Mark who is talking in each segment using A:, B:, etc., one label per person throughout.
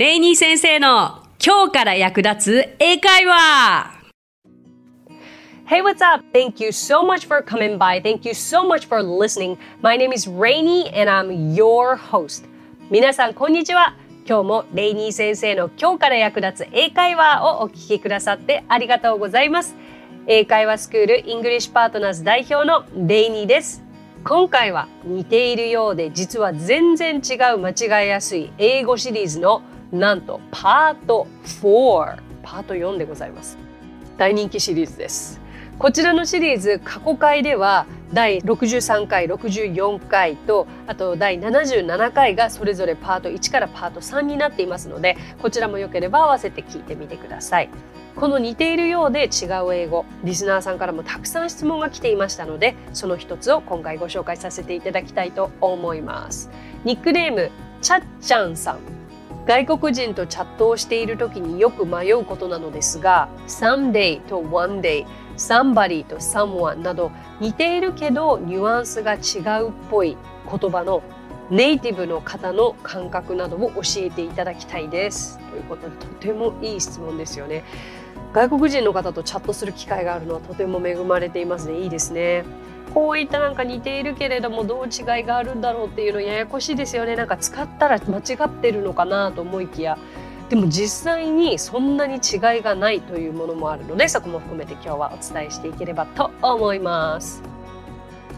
A: レイニー先生の今日から役立つ英会話
B: Hey, what's up? Thank you so much for coming by. Thank you so much for listening. My name is Rainy and I'm your host. 皆さん、こんにちは。今日もレイニー先生の今日から役立つ英会話をお聞きくださってありがとうございます。英会話スクールイングリッシュパートナーズ代表のレイニーです。今回は似ているようで実は全然違う間違いやすい英語シリーズのなんとパート4パート4でございます。大人気シリーズです。こちらのシリーズ過去回では第63回64回とあと第77回がそれぞれパート1からパート3になっていますのでこちらもよければ合わせて聞いてみてください。この似ているようで違う英語リスナーさんからもたくさん質問が来ていましたのでその一つを今回ご紹介させていただきたいと思います。ニックネームちゃっちゃんさん。外国人とチャットをしている時によく迷うことなのですが someday と one day somebody と someone など似ているけどニュアンスが違うっぽい言葉のネイティブの方の感覚などを教えていただきたいです。ということでとてもいい質問ですよね。外国人の方とチャットする機会があるのはとても恵まれていますね。いいですね。こういったなんか似ているけれどもどう違いがあるんだろうっていうのややこしいですよね。なんか使ったら間違ってるのかなと思いきや。でも実際にそんなに違いがないというものもあるのでそこも含めて今日はお伝えしていければと思います。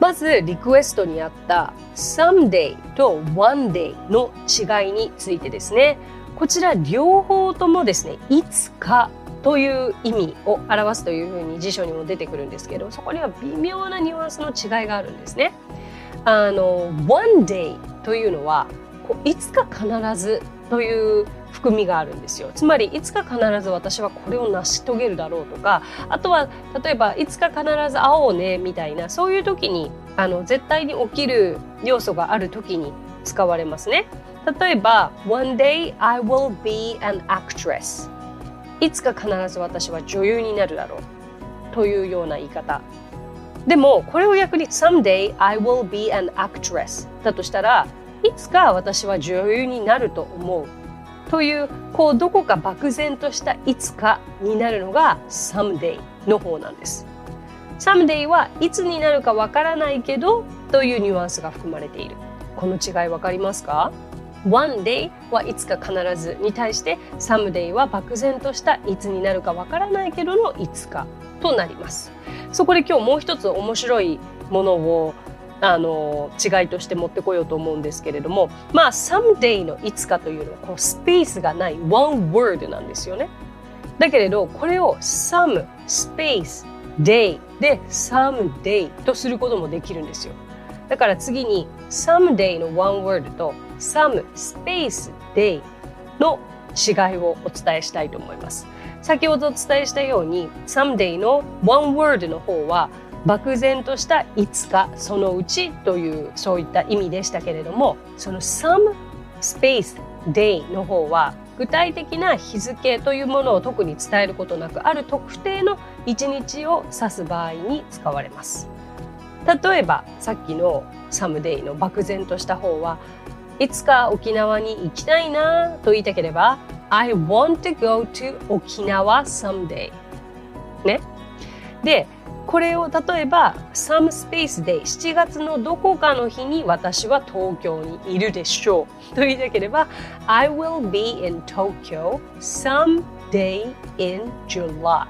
B: まずリクエストにあった someday と one day の違いについてですね。こちら両方ともですねいつかという意味を表すというふうに辞書にも出てくるんですけどそこには微妙なニュアンスの違いがあるんですね。あの one day というのはこういつか必ずという含みがあるんですよ。つまりいつか必ず私はこれを成し遂げるだろうとかあとは例えばいつか必ず会おうねみたいなそういう時にあの絶対に起きる要素がある時に使われますね。例えば One day I will be an actress いつか必ず私は女優になるだろう。というような言い方。でもこれを逆に Someday I will be an actress だとしたらいつか私は女優になると思う。というこうどこか漠然としたいつかになるのが Someday の方なんです。Someday はいつになるかわからないけどというニュアンスが含まれている。この違いわかりますか？One day はいつか必ずに対して someday は漠然としたいつになるかわからないけどのいつかとなります。そこで今日もう一つ面白いものをあの違いとして持ってこようと思うんですけれどもまあ someday のいつかというのはこうスペースがない one word なんですよね。だけれどこれを some space day で someday とすることもできるんですよ。だから次に someday の one word と some space day の違いをお伝えしたいと思います。先ほどお伝えしたように someday の one word の方は漠然としたいつかそのうちというそういった意味でしたけれどもその some space day の方は具体的な日付というものを特に伝えることなくある特定の一日を指す場合に使われます。例えばさっきのサムデイの漠然とした方はいつか沖縄に行きたいなと言いたければ I want to go to 沖縄 someday. ね。でこれを例えば some space day 7月のどこかの日に私は東京にいるでしょうと言いたければ I will be in Tokyo someday in July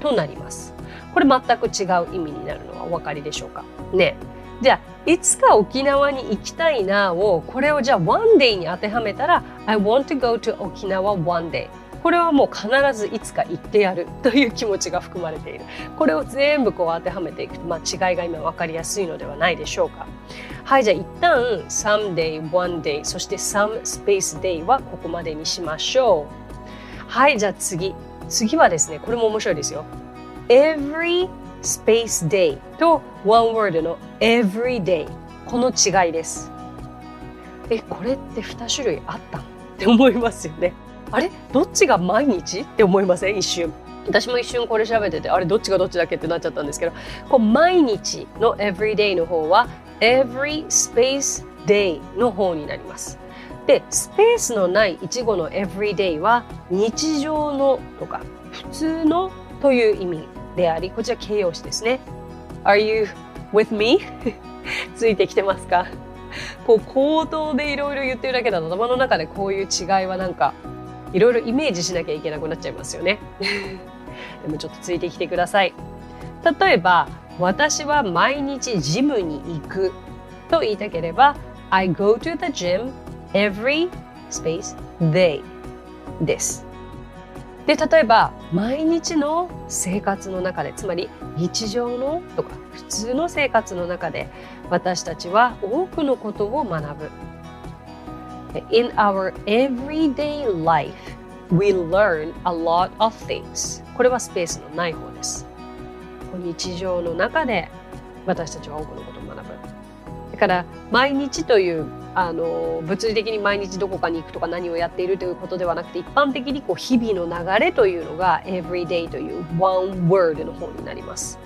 B: となります。これ全く違う意味になるのはお分かりでしょうか？ね。じゃあいつか沖縄に行きたいなをこれをじゃあ one day に当てはめたら I want to go to 沖縄 one day. これはもう必ずいつか行ってやるという気持ちが含まれている。これを全部こう当てはめていくと、まあ、違いが今分かりやすいのではないでしょうか。はいじゃあ一旦 someday one day そして some space day はここまでにしましょう。はいじゃあ次。次はですねこれも面白いですよ。Every space day と one word の every day この違いです。え、これって2種類あったって思いますよね。あれ？どっちが毎日？って思いません？一瞬。私も一瞬これ調べててあれ？どっちがどっちだっけってなっちゃったんですけど。こう毎日の everyday の方は every space day の方になります。で、スペースのない一語の everyday は日常のとか普通のという意味。であり、こちら形容詞ですね。Are you with me? ついてきてますか？こう口頭でいろいろ言ってるだけだと頭の中でこういう違いはなんかいろいろイメージしなきゃいけなくなっちゃいますよね。でもちょっとついてきてください。例えば、私は毎日ジムに行くと言いたければ、I go to the gym every space day です。で、例えば、毎日の生活の中で、つまり日常のとか普通の生活の中で、私たちは多くのことを学ぶ。In our everyday life, we learn a lot of things. これはスペースのない方です。日常の中で私たちは多くのことを学ぶ。だから毎日というあの物理的に毎日どこかに行くとか何をやっているということではなくて一般的にこう日々の流れというのが everyday という one word の方になります。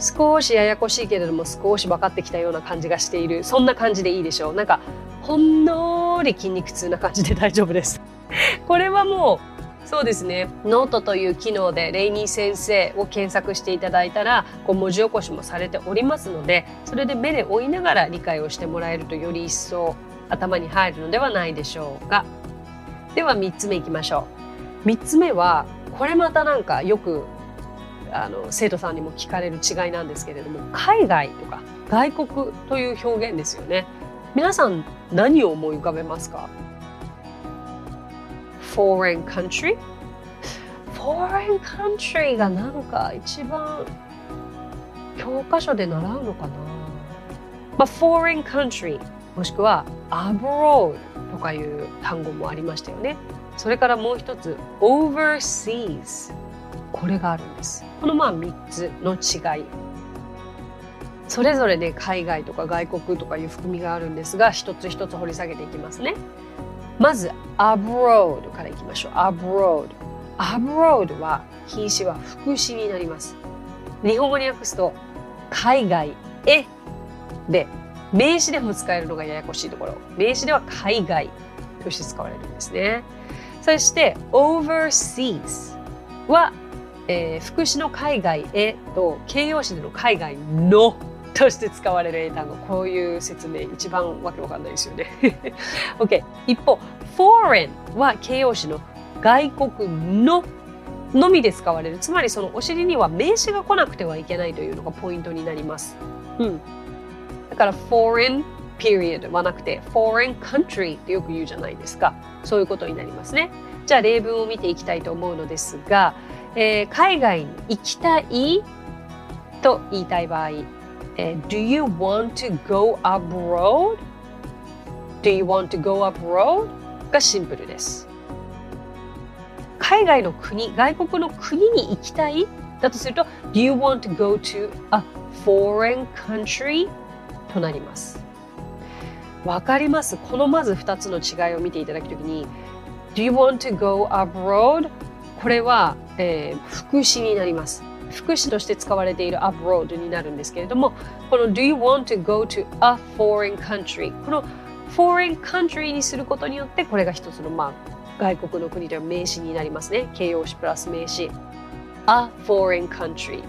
B: 少しややこしいけれども少し分かってきたような感じがしている。そんな感じでいいでしょう。なんかほんのり筋肉痛な感じで大丈夫です。これはもうそうですね。ノートという機能でレイニー先生を検索していただいたらこう文字起こしもされておりますのでそれで目で追いながら理解をしてもらえるとより一層頭に入るのではないでしょうか。では3つ目いきましょう。3つ目はこれまたなんかよくあの生徒さんにも聞かれる違いなんですけれども海外とか外国という表現ですよね。皆さん何を思い浮かべますか？Foreign country? Foreign country がなんか一番教科書で習うのかな。まあ foreign country もしくは abroad とかいう単語もありましたよね。それからもう一つ overseas これがあるんです。このまあ3つの違い。それぞれで海外とか外国とかいう含みがあるんですが一つ一つ掘り下げていきますね。まず abroad からいきましょう。abroad abroad は品詞は副詞になります。日本語に訳すと海外へで名詞でも使えるのがややこしいところ。名詞では海外として使われるんですね。そして overseas はえー、副詞の海外へと形容詞での海外のとして使われる英単語こういう説明一番わけわかんないですよね。OK 一方 foreign は形容詞の外国ののみで使われるつまりそのお尻には名詞が来なくてはいけないというのがポイントになります。うん、だから foreign period はなくて foreign country ってよく言うじゃないですかそういうことになりますね。じゃあ例文を見ていきたいと思うのですがえー、海外に行きたいと言いたい場合、Do you want to go abroad? Do you want to go abroad? がシンプルです。海外の国、外国の国に行きたいだとすると Do you want to go to a foreign country? となります。わかりますこのまず2つの違いを見ていただくときに Do you want to go abroad? これは、えー、副詞になります。副詞として使われている abroad になるんですけれども、この Do you want to go to a foreign country? この foreign country にすることによって、これが一つの、まあ、外国の国では名詞になりますね。形容詞プラス名詞。a foreign country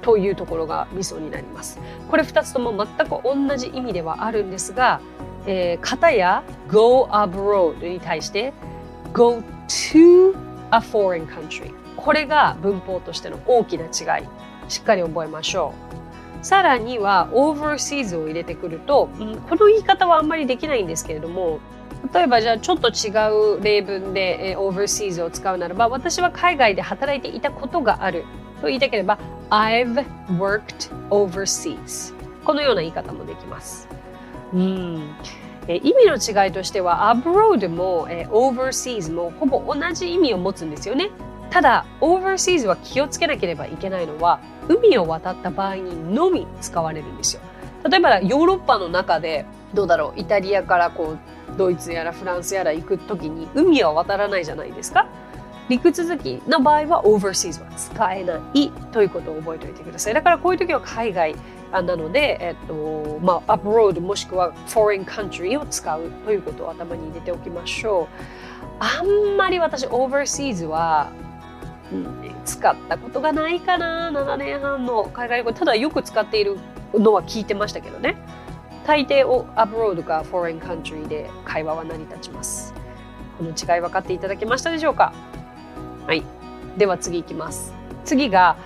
B: というところがミソになります。これ二つとも全く同じ意味ではあるんですが、えー、片や go abroad に対して go to a foreign country これが文法としての大きな違い。しっかり覚えましょう。さらには overseas を入れてくると、この言い方はあんまりできないんですけれども例えばじゃあちょっと違う例文で、え overseas を使うならば私は海外で働いていたことがある。と言いたければ I've worked overseas このような言い方もできます。うん。え意味の違いとしては abroad も、え overseas もほぼ同じ意味を持つんですよね。ただ overseas は気をつけなければいけないのは海を渡った場合にのみ使われるんですよ。例えばヨーロッパの中でどうだろうイタリアからこうドイツやらフランスやら行く時に海は渡らないじゃないですか。陸続きの場合は overseas は使えないということを覚えておいてください。だからこういう時は海外なので、えっと、まあ、abroad もしくは foreign country を使うということを頭に入れておきましょう。あんまり私 overseas は、使ったことがないかな。7年半の海外旅行。ただよく使っているのは聞いてましたけどね。大抵を abroad か foreign country で会話は成り立ちます。この違い分かっていただけましたでしょうか？はい。では次いきます。次が、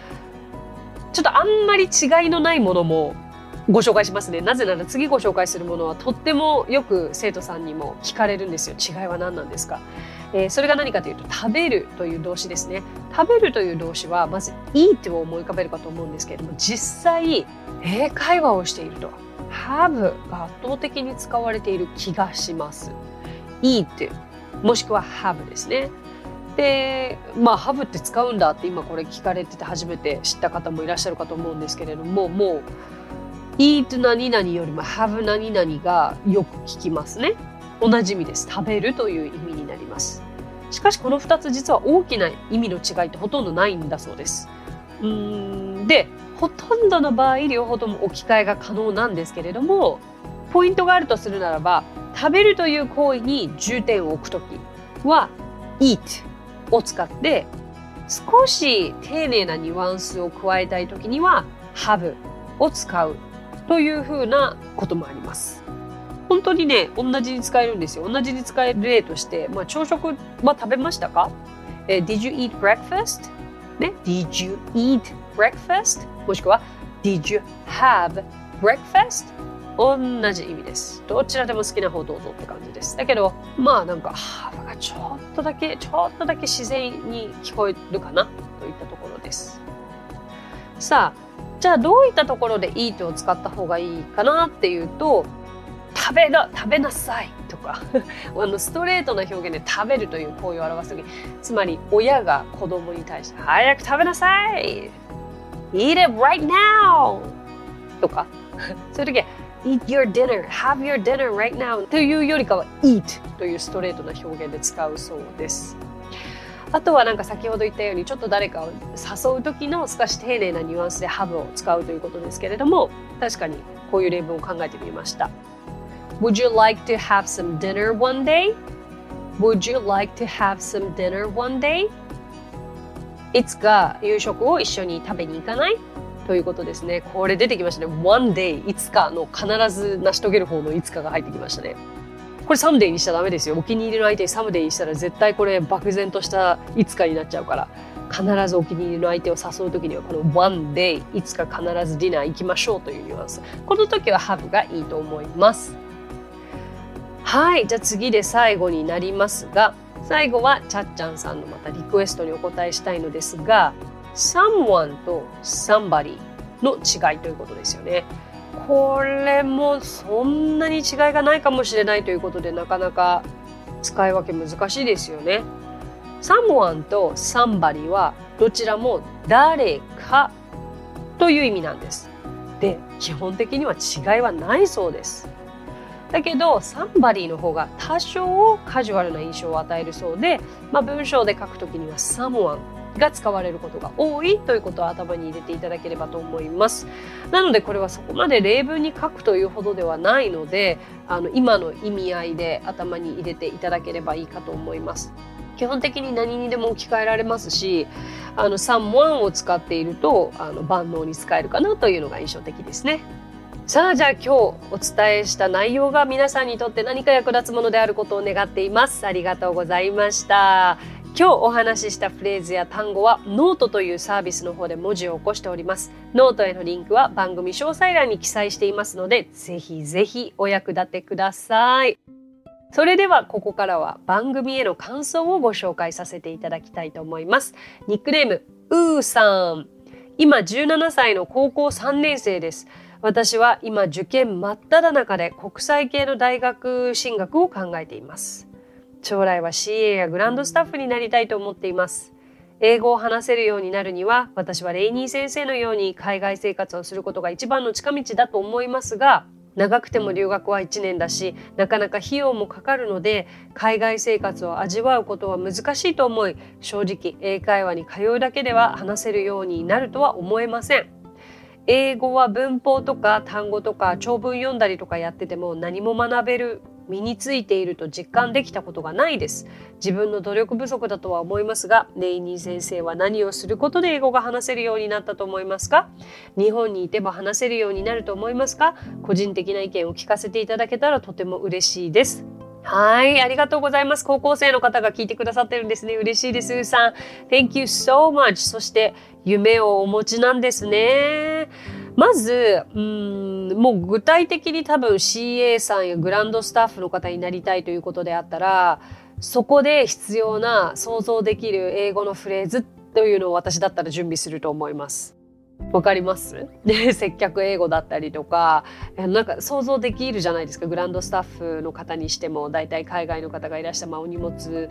B: ちょっとあんまり違いのないものもご紹介しますね。なぜなら次ご紹介するものはとってもよく生徒さんにも聞かれるんですよ。違いは何なんですか、えー、それが何かというと食べるという動詞ですね。食べるという動詞はまず eat を思い浮かべるかと思うんですけれども実際英会話をしていると have が圧倒的に使われている気がします。eat もしくは have ですね。でまあハブって使うんだって今これ聞かれてて初めて知った方もいらっしゃるかと思うんですけれどももう eat 何々よりも have 何々がよく聞きますね。同じ意味です。食べるという意味になります。しかしこの2つ実は大きな意味の違いってほとんどないんだそうです。うんでほとんどの場合両方とも置き換えが可能なんですけれどもポイントがあるとするならば食べるという行為に重点を置くときは eat を使って少し丁寧なニュアンスを加えたい時には have を使う。というふうなこともあります。本当にね、同じに使えるんですよ。同じに使える例として、まあ、朝食は食べましたか、えー、?Did you eat breakfast? ね、Did you eat breakfast? もしくは Did you have breakfast? 同じ意味です。どちらでも好きな方どうぞって感じです。だけど、まあなんか、ハーブがちょっとだけ、ちょっとだけ自然に聞こえるかなといったところです。さあ、じゃあどういったところで eat を使った方がいいかなっていうと、食べな、食べなさいとか あのストレートな表現で食べるという行為を表すとき、つまり親が子供に対して早く食べなさい !Eat it right now! とか、そういう時は eat your dinner, have your dinner right now というよりかは eat というストレートな表現で使うそうです。あとはなんか先ほど言ったようにちょっと誰かを誘う時の少し丁寧なニュアンスで have を使うということですけれども確かにこういう例文を考えてみました。Would you like to have some dinner one day? Would you like to have some dinner one day? いつか夕食を一緒に食べに行かない？ということですね。これ出てきましたね。one day いつかの必ず成し遂げる方のいつかが入ってきましたね。これサムデイにしちゃダメですよ。お気に入りの相手にサムデイにしたら絶対これ漠然としたいつかになっちゃうから。必ずお気に入りの相手を誘う時にはこの one day いつか必ずディナー行きましょうというニュアンス。この時は have がいいと思います。はい。じゃあ次で最後になりますが、最後はちゃっちゃんさんのまたリクエストにお答えしたいのですが、someone と somebody の違いということですよね。これもそんなに違いがないかもしれないということでなかなか使い分け難しいですよね。someone と somebody はどちらも誰かという意味なんです。で、基本的には違いはないそうです。だけど、サンバリーの方が多少カジュアルな印象を与えるそうで、まあ、文章で書くときには someone が使われることが多いということを頭に入れていただければと思います。なのでこれはそこまで例文に書くというほどではないので、あの今の意味合いで頭に入れていただければいいかと思います。基本的に何にでも置き換えられますし、あの someone を使っているとあの万能に使えるかなというのが印象的ですね。さあじゃあ今日お伝えした内容が皆さんにとって何か役立つものであることを願っています。ありがとうございました。今日お話ししたフレーズや単語はノートというサービスの方で文字を起こしております。ノートへのリンクは番組詳細欄に記載していますので、ぜひぜひお役立てください。それではここからは番組への感想をご紹介させていただきたいと思います。ニックネーム、うーさん。今17歳の高校3年生です。私は今受験真っ只中で国際系の大学進学を考えています。将来は CA やグランドスタッフになりたいと思っています。英語を話せるようになるには、私はレイニー先生のように海外生活をすることが一番の近道だと思いますが、長くても留学は1年だしなかなか費用もかかるので海外生活を味わうことは難しいと思い正直英会話に通うだけでは話せるようになるとは思えません英語は文法とか単語とか長文読んだりとかやってても何も学べる身についていると実感できたことがないです自分の努力不足だとは思いますがレイニー先生は何をすることで英語が話せるようになったと思いますか？日本にいても話せるようになると思いますか？個人的な意見を聞かせていただけたらとても嬉しいですはい、ありがとうございます。高校生の方が聞いてくださってるんですね。嬉しいです。さん。Thank you so much. そして、夢をお持ちなんですね。まず、うん、もう具体的に多分 CA さんやグランドスタッフの方になりたいということであったら、そこで必要な想像できる英語のフレーズというのを私だったら準備すると思います。わかります？で 接客英語だったりとかなんか想像できるじゃないですかグランドスタッフの方にしても大体海外の方がいらしたお荷物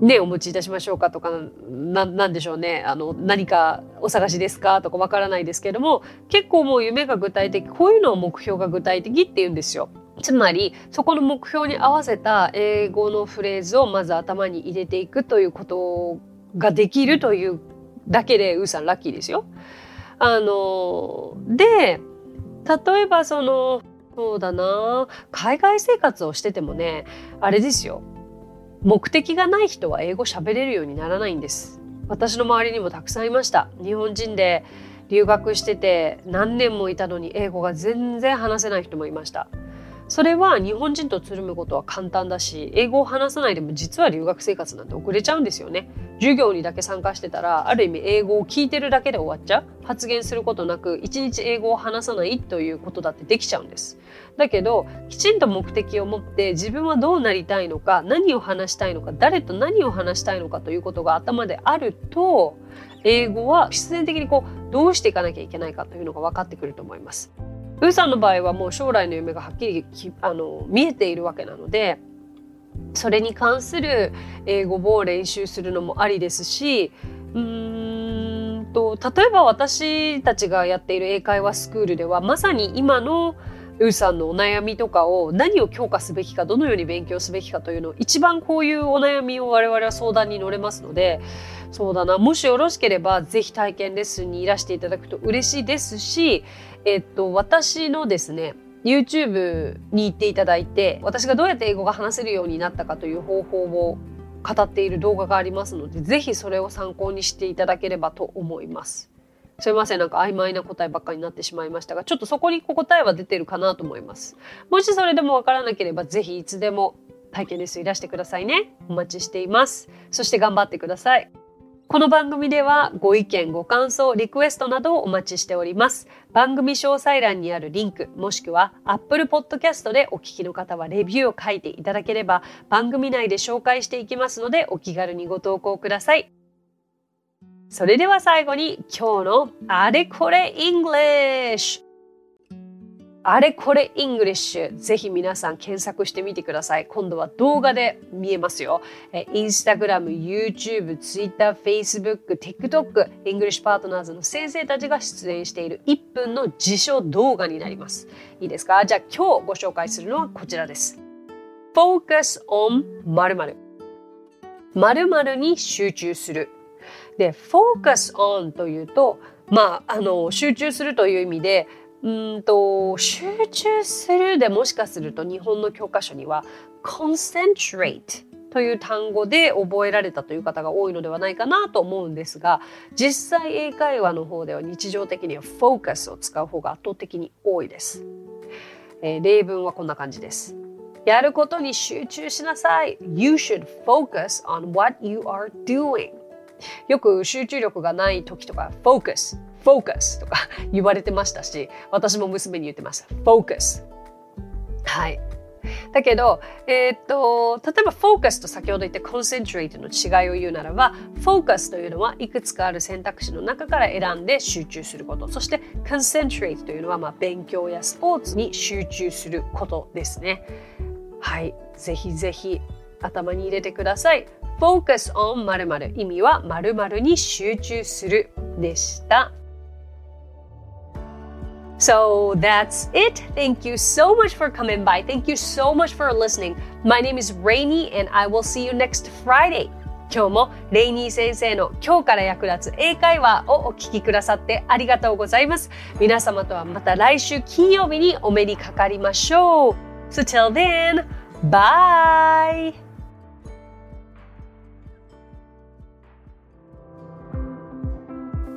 B: ね、お持ちいたしましょうかとかななんでしょうねあの何かお探しですかとかわからないですけども結構もう夢が具体的こういうのを目標が具体的って言うんですよ。つまりそこの目標に合わせた英語のフレーズをまず頭に入れていくということができるというだけでウーさんラッキーですよ。あので例えばそのそうだな海外生活をしててもねあれですよ。目的がない人は英語喋れるようにならないんです。私の周りにもたくさんいました。日本人で留学してて何年もいたのに英語が全然話せない人もいました。それは日本人とつるむことは簡単だし英語を話さないでも実は留学生活なんて遅れちゃうんですよね。授業にだけ参加してたらある意味英語を聞いてるだけで終わっちゃう。発言することなく一日英語を話さないということだってできちゃうんです。だけどきちんと目的を持って自分はどうなりたいのか何を話したいのか誰と何を話したいのかということが頭であると英語は必然的にこうどうしていかなきゃいけないかというのが分かってくると思います。ウーさんの場合はもう将来の夢がはっきりあの見えているわけなのでそれに関する英語を練習するのもありですしうーんと例えば私たちがやっている英会話スクールではまさに今のウーさんのお悩みとかを何を強化すべきかどのように勉強すべきかというのを一番こういうお悩みを我々は相談に乗れますのでそうだな。もしよろしければぜひ体験レッスンにいらしていただくと嬉しいですし、えっと、私のですね YouTube に行っていただいて私がどうやって英語が話せるようになったかという方法を語っている動画がありますのでぜひそれを参考にしていただければと思います。すいません。なんか曖昧な答えばっかりになってしまいましたがちょっとそこに答えは出てるかなと思います。もしそれでもわからなければぜひいつでも体験レッスンいらしてくださいね。お待ちしています。そして頑張ってください。この番組ではご意見、ご感想、リクエストなどをお待ちしております。番組詳細欄にあるリンク、もしくは Apple Podcast でお聞きの方はレビューを書いていただければ番組内で紹介していきますのでお気軽にご投稿ください。それでは最後に今日のあれこれ English あれこれ English ぜひ皆さん検索してみてください。今度は動画で見えますよ。え Instagram、YouTube、Twitter、Facebook、TikTok English Partners の先生たちが出演している1分の辞書動画になります。いいですか？じゃあ今日ご紹介するのはこちらです。Focus on 〇〇。〇〇に集中する。で focus on というとまああの集中するという意味でうんと集中するでもしかすると日本の教科書には concentrate という単語で覚えられたという方が多いのではないかなと思うんですが実際英会話の方では日常的には focus を使う方が圧倒的に多いです、えー、例文はこんな感じです。やることに集中しなさい。You should focus on what you are doing よく集中力がない時とか focus focus とか 言われてましたし私も娘に言ってました。focus はい。だけど、えー、っと例えば focus と先ほど言った concentrate の違いを言うならば focus というのはいくつかある選択肢の中から選んで集中すること。そして concentrate というのはまあ勉強やスポーツに集中することですね。はい。ぜひぜひ頭に入れてください。focus on 〇〇。意味は〇〇に集中するでした。So that's it. Thank you so much for coming by. Thank you so much for listening. My name is Rainy and I will see you next Friday. 今日もレイニー先生の今日から役立つ英会話をお聞きくださってありがとうございます。皆様とはまた来週金曜日にお目にかかりましょう。So till then, bye!